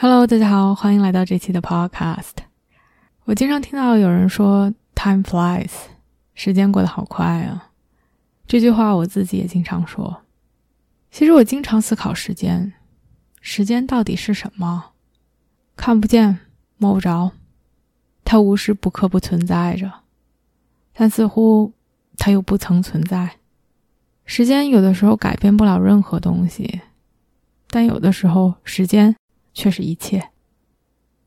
Hello，大家好，欢迎来到这期的 Podcast。我经常听到有人说 “Time flies”，时间过得好快啊。这句话我自己也经常说。其实我经常思考时间，时间到底是什么？看不见，摸不着，它无时不刻不存在着，但似乎它又不曾存在。时间有的时候改变不了任何东西，但有的时候时间。却是一切。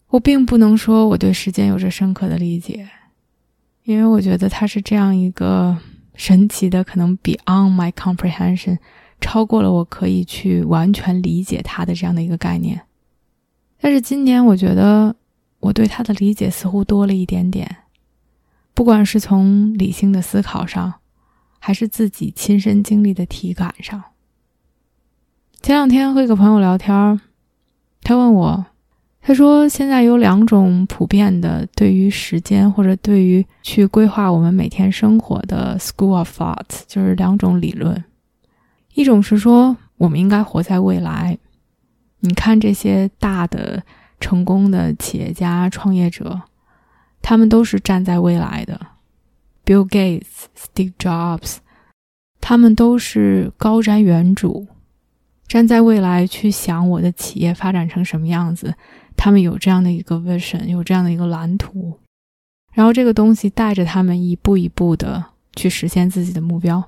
我并不能说我对时间有着深刻的理解，因为我觉得它是这样一个神奇的，可能 beyond my comprehension，超过了我可以去完全理解它的这样的一个概念。但是今年，我觉得我对它的理解似乎多了一点点，不管是从理性的思考上，还是自己亲身经历的体感上。前两天和一个朋友聊天儿他问我，他说：“现在有两种普遍的对于时间或者对于去规划我们每天生活的 school of thought，就是两种理论。一种是说我们应该活在未来。你看这些大的成功的企业家、创业者，他们都是站在未来的。Bill Gates、Steve Jobs，他们都是高瞻远瞩。”站在未来去想我的企业发展成什么样子，他们有这样的一个 vision，有这样的一个蓝图，然后这个东西带着他们一步一步的去实现自己的目标。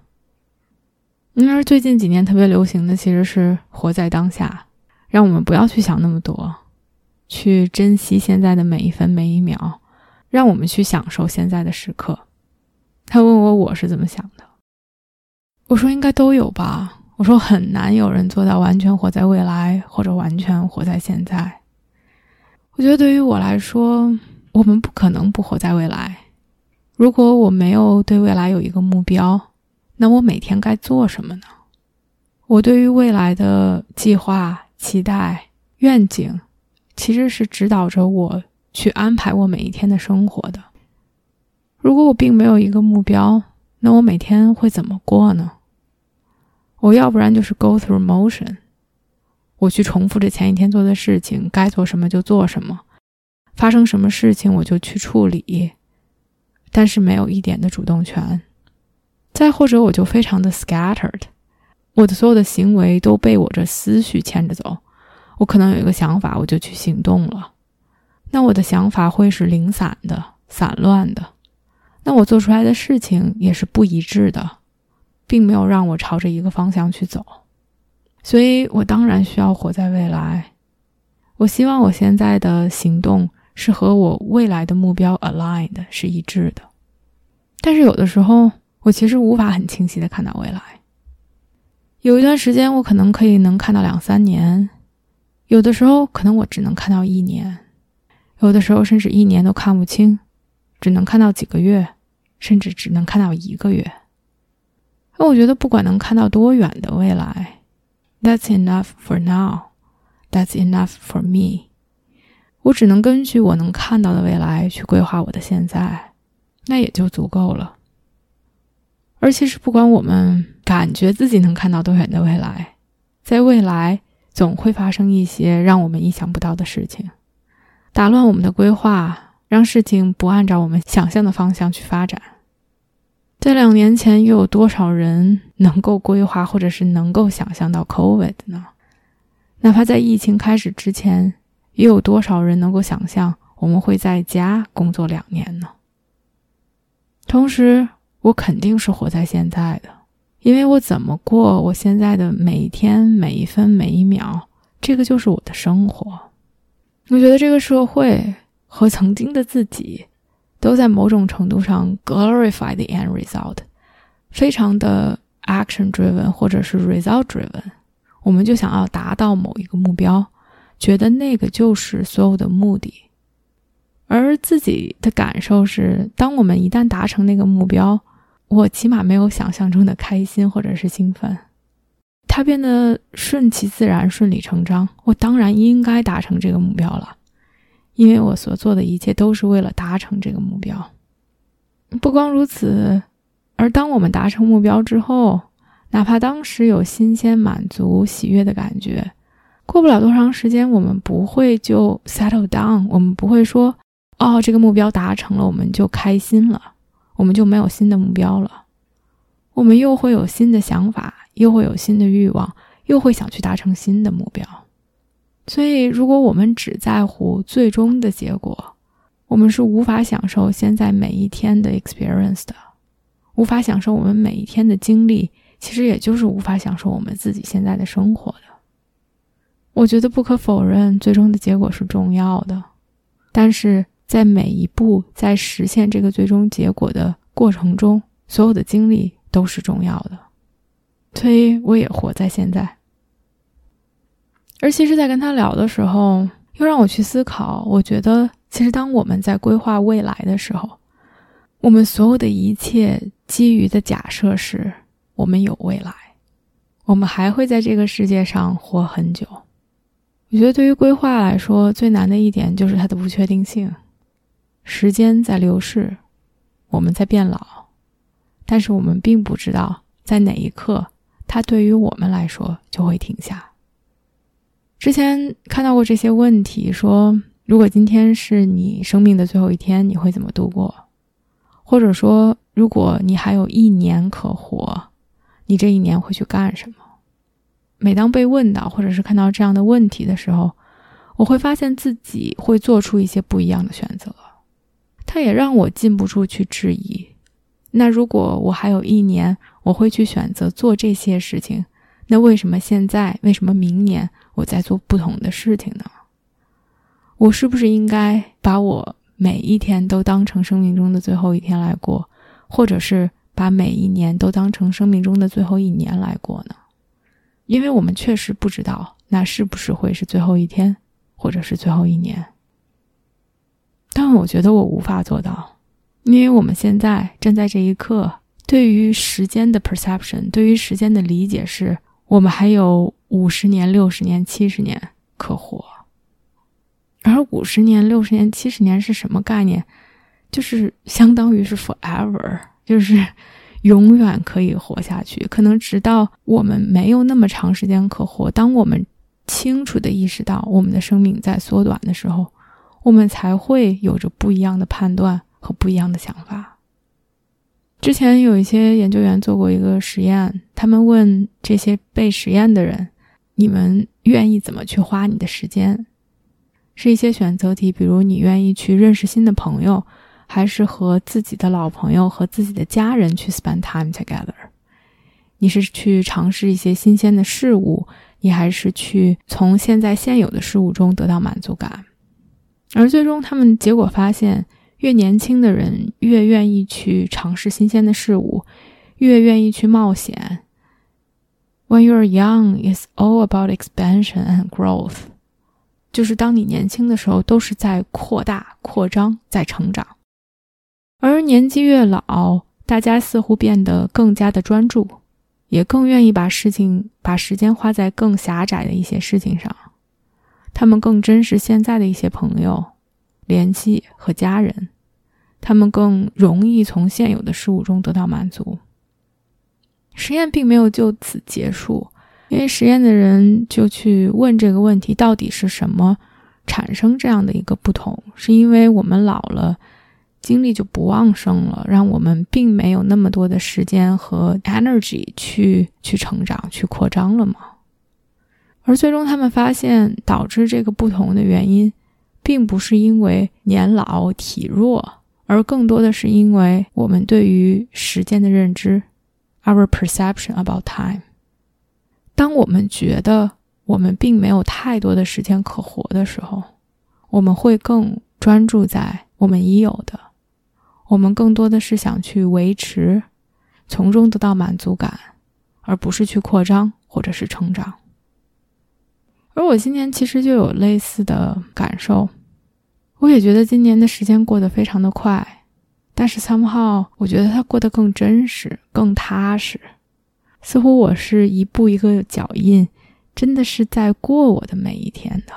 因而最近几年特别流行的其实是活在当下，让我们不要去想那么多，去珍惜现在的每一分每一秒，让我们去享受现在的时刻。他问我我是怎么想的，我说应该都有吧。我说很难有人做到完全活在未来，或者完全活在现在。我觉得对于我来说，我们不可能不活在未来。如果我没有对未来有一个目标，那我每天该做什么呢？我对于未来的计划、期待、愿景，其实是指导着我去安排我每一天的生活的。如果我并没有一个目标，那我每天会怎么过呢？我要不然就是 go through motion，我去重复着前一天做的事情，该做什么就做什么，发生什么事情我就去处理，但是没有一点的主动权。再或者我就非常的 scattered，我的所有的行为都被我这思绪牵着走。我可能有一个想法，我就去行动了，那我的想法会是零散的、散乱的，那我做出来的事情也是不一致的。并没有让我朝着一个方向去走，所以我当然需要活在未来。我希望我现在的行动是和我未来的目标 aligned 是一致的。但是有的时候，我其实无法很清晰的看到未来。有一段时间，我可能可以能看到两三年；有的时候，可能我只能看到一年；有的时候，甚至一年都看不清，只能看到几个月，甚至只能看到一个月。那我觉得，不管能看到多远的未来，That's enough for now. That's enough for me. 我只能根据我能看到的未来去规划我的现在，那也就足够了。而其实，不管我们感觉自己能看到多远的未来，在未来总会发生一些让我们意想不到的事情，打乱我们的规划，让事情不按照我们想象的方向去发展。在两年前，又有多少人能够规划，或者是能够想象到 COVID 呢？哪怕在疫情开始之前，又有多少人能够想象我们会在家工作两年呢？同时，我肯定是活在现在的，因为我怎么过我现在的每一天、每一分、每一秒，这个就是我的生活。我觉得这个社会和曾经的自己。都在某种程度上 glorify the end result，非常的 action driven 或者是 result driven，我们就想要达到某一个目标，觉得那个就是所有的目的。而自己的感受是，当我们一旦达成那个目标，我起码没有想象中的开心或者是兴奋，它变得顺其自然、顺理成章。我当然应该达成这个目标了，因为我所做的一切都是为了达成这个目标。不光如此，而当我们达成目标之后，哪怕当时有新鲜、满足、喜悦的感觉，过不了多长时间，我们不会就 settle down，我们不会说。哦，这个目标达成了，我们就开心了，我们就没有新的目标了，我们又会有新的想法，又会有新的欲望，又会想去达成新的目标。所以，如果我们只在乎最终的结果，我们是无法享受现在每一天的 experience 的，无法享受我们每一天的经历，其实也就是无法享受我们自己现在的生活的。我觉得不可否认，最终的结果是重要的，但是。在每一步在实现这个最终结果的过程中，所有的经历都是重要的。所以我也活在现在。而其实，在跟他聊的时候，又让我去思考。我觉得，其实当我们在规划未来的时候，我们所有的一切基于的假设是我们有未来，我们还会在这个世界上活很久。我觉得，对于规划来说，最难的一点就是它的不确定性。时间在流逝，我们在变老，但是我们并不知道在哪一刻，它对于我们来说就会停下。之前看到过这些问题，说如果今天是你生命的最后一天，你会怎么度过？或者说，如果你还有一年可活，你这一年会去干什么？每当被问到或者是看到这样的问题的时候，我会发现自己会做出一些不一样的选择。它也让我禁不住去质疑：那如果我还有一年，我会去选择做这些事情，那为什么现在，为什么明年我在做不同的事情呢？我是不是应该把我每一天都当成生命中的最后一天来过，或者是把每一年都当成生命中的最后一年来过呢？因为我们确实不知道那是不是会是最后一天，或者是最后一年。但我觉得我无法做到，因为我们现在站在这一刻，对于时间的 perception，对于时间的理解是，我们还有五十年、六十年、七十年可活。而五十年、六十年、七十年是什么概念？就是相当于是 forever，就是永远可以活下去。可能直到我们没有那么长时间可活，当我们清楚的意识到我们的生命在缩短的时候。我们才会有着不一样的判断和不一样的想法。之前有一些研究员做过一个实验，他们问这些被实验的人：“你们愿意怎么去花你的时间？”是一些选择题，比如你愿意去认识新的朋友，还是和自己的老朋友和自己的家人去 spend time together？你是去尝试一些新鲜的事物，你还是去从现在现有的事物中得到满足感？而最终，他们结果发现，越年轻的人越愿意去尝试新鲜的事物，越愿意去冒险。When you're young, it's all about expansion and growth。就是当你年轻的时候，都是在扩大、扩张、在成长。而年纪越老，大家似乎变得更加的专注，也更愿意把事情、把时间花在更狭窄的一些事情上。他们更珍视现在的一些朋友、联系和家人，他们更容易从现有的事物中得到满足。实验并没有就此结束，因为实验的人就去问这个问题：到底是什么产生这样的一个不同？是因为我们老了，精力就不旺盛了，让我们并没有那么多的时间和 energy 去去成长、去扩张了吗？而最终，他们发现导致这个不同的原因，并不是因为年老体弱，而更多的是因为我们对于时间的认知，our perception about time。当我们觉得我们并没有太多的时间可活的时候，我们会更专注在我们已有的，我们更多的是想去维持，从中得到满足感，而不是去扩张或者是成长。而我今年其实就有类似的感受，我也觉得今年的时间过得非常的快，但是 somehow 我觉得他过得更真实、更踏实，似乎我是一步一个脚印，真的是在过我的每一天的。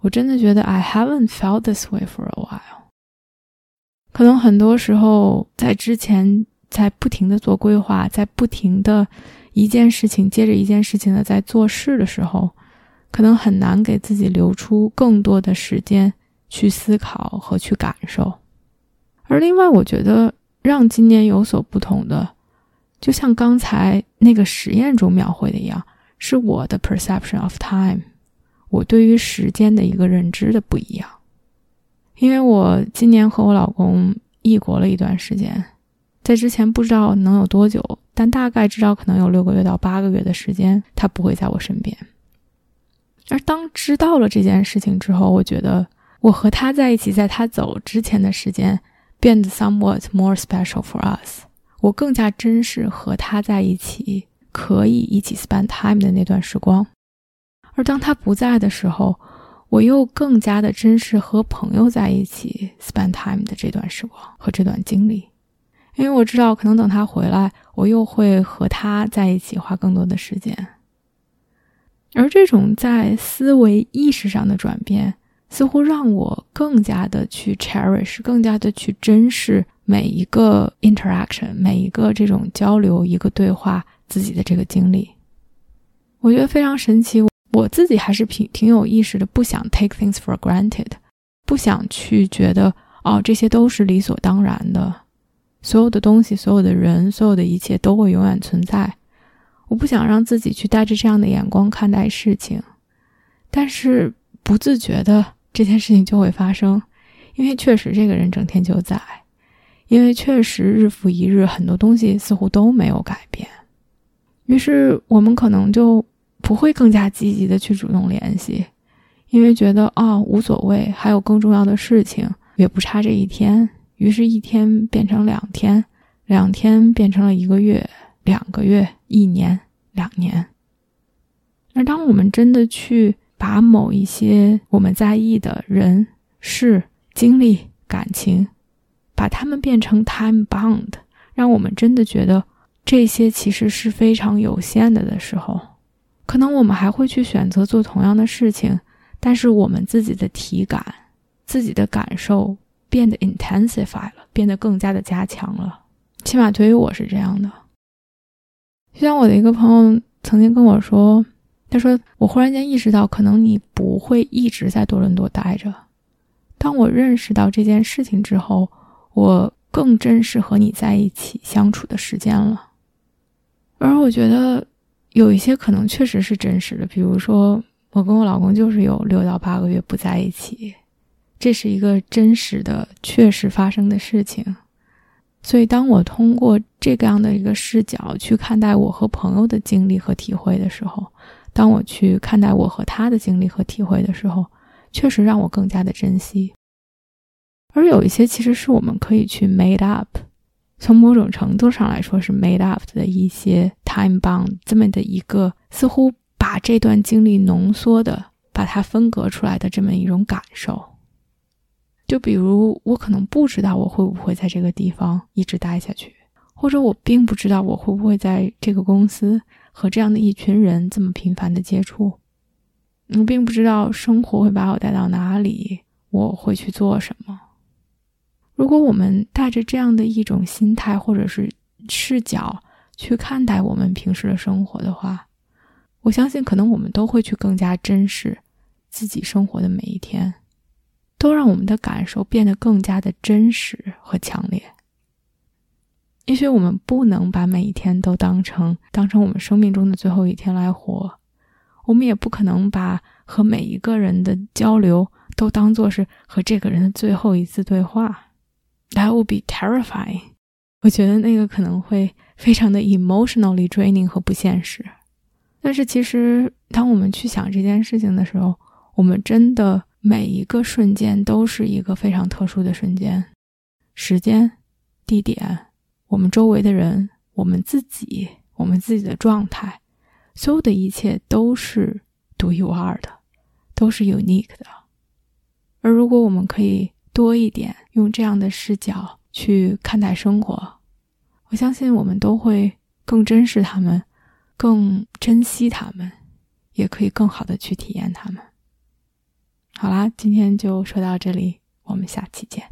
我真的觉得 I haven't felt this way for a while。可能很多时候在之前在不停的做规划，在不停的一件事情接着一件事情的在做事的时候。可能很难给自己留出更多的时间去思考和去感受，而另外，我觉得让今年有所不同的，就像刚才那个实验中描绘的一样，是我的 perception of time，我对于时间的一个认知的不一样。因为我今年和我老公异国了一段时间，在之前不知道能有多久，但大概知道可能有六个月到八个月的时间，他不会在我身边。而当知道了这件事情之后，我觉得我和他在一起，在他走之前的时间变得 somewhat more special for us。我更加珍视和他在一起可以一起 spend time 的那段时光。而当他不在的时候，我又更加的珍视和朋友在一起 spend time 的这段时光和这段经历，因为我知道可能等他回来，我又会和他在一起花更多的时间。而这种在思维意识上的转变，似乎让我更加的去 cherish，更加的去珍视每一个 interaction，每一个这种交流、一个对话自己的这个经历。我觉得非常神奇。我自己还是挺挺有意识的，不想 take things for granted，不想去觉得哦这些都是理所当然的，所有的东西、所有的人、所有的一切都会永远存在。我不想让自己去带着这样的眼光看待事情，但是不自觉的这件事情就会发生，因为确实这个人整天就在，因为确实日复一日很多东西似乎都没有改变，于是我们可能就不会更加积极的去主动联系，因为觉得哦无所谓，还有更重要的事情，也不差这一天，于是一天变成两天，两天变成了一个月。两个月、一年、两年，而当我们真的去把某一些我们在意的人、事、经历、感情，把它们变成 time bound，让我们真的觉得这些其实是非常有限的的时候，可能我们还会去选择做同样的事情，但是我们自己的体感、自己的感受变得 intensify 了，变得更加的加强了。起码对于我是这样的。就像我的一个朋友曾经跟我说，他说：“我忽然间意识到，可能你不会一直在多伦多待着。当我认识到这件事情之后，我更珍视和你在一起相处的时间了。而我觉得有一些可能确实是真实的，比如说我跟我老公就是有六到八个月不在一起，这是一个真实的、确实发生的事情。”所以，当我通过这个样的一个视角去看待我和朋友的经历和体会的时候，当我去看待我和他的经历和体会的时候，确实让我更加的珍惜。而有一些其实是我们可以去 made up，从某种程度上来说是 made up 的一些 time bound 这么的一个似乎把这段经历浓缩的，把它分隔出来的这么一种感受。就比如，我可能不知道我会不会在这个地方一直待下去，或者我并不知道我会不会在这个公司和这样的一群人这么频繁的接触。我并不知道生活会把我带到哪里，我会去做什么。如果我们带着这样的一种心态或者是视角去看待我们平时的生活的话，我相信可能我们都会去更加珍视自己生活的每一天。都让我们的感受变得更加的真实和强烈。也许我们不能把每一天都当成当成我们生命中的最后一天来活，我们也不可能把和每一个人的交流都当做是和这个人的最后一次对话。That would be terrifying。我觉得那个可能会非常的 emotionally draining 和不现实。但是其实，当我们去想这件事情的时候，我们真的。每一个瞬间都是一个非常特殊的瞬间，时间、地点、我们周围的人、我们自己、我们自己的状态，所有的一切都是独一无二的，都是 unique 的。而如果我们可以多一点用这样的视角去看待生活，我相信我们都会更珍视他们，更珍惜他们，也可以更好的去体验他们。好啦，今天就说到这里，我们下期见。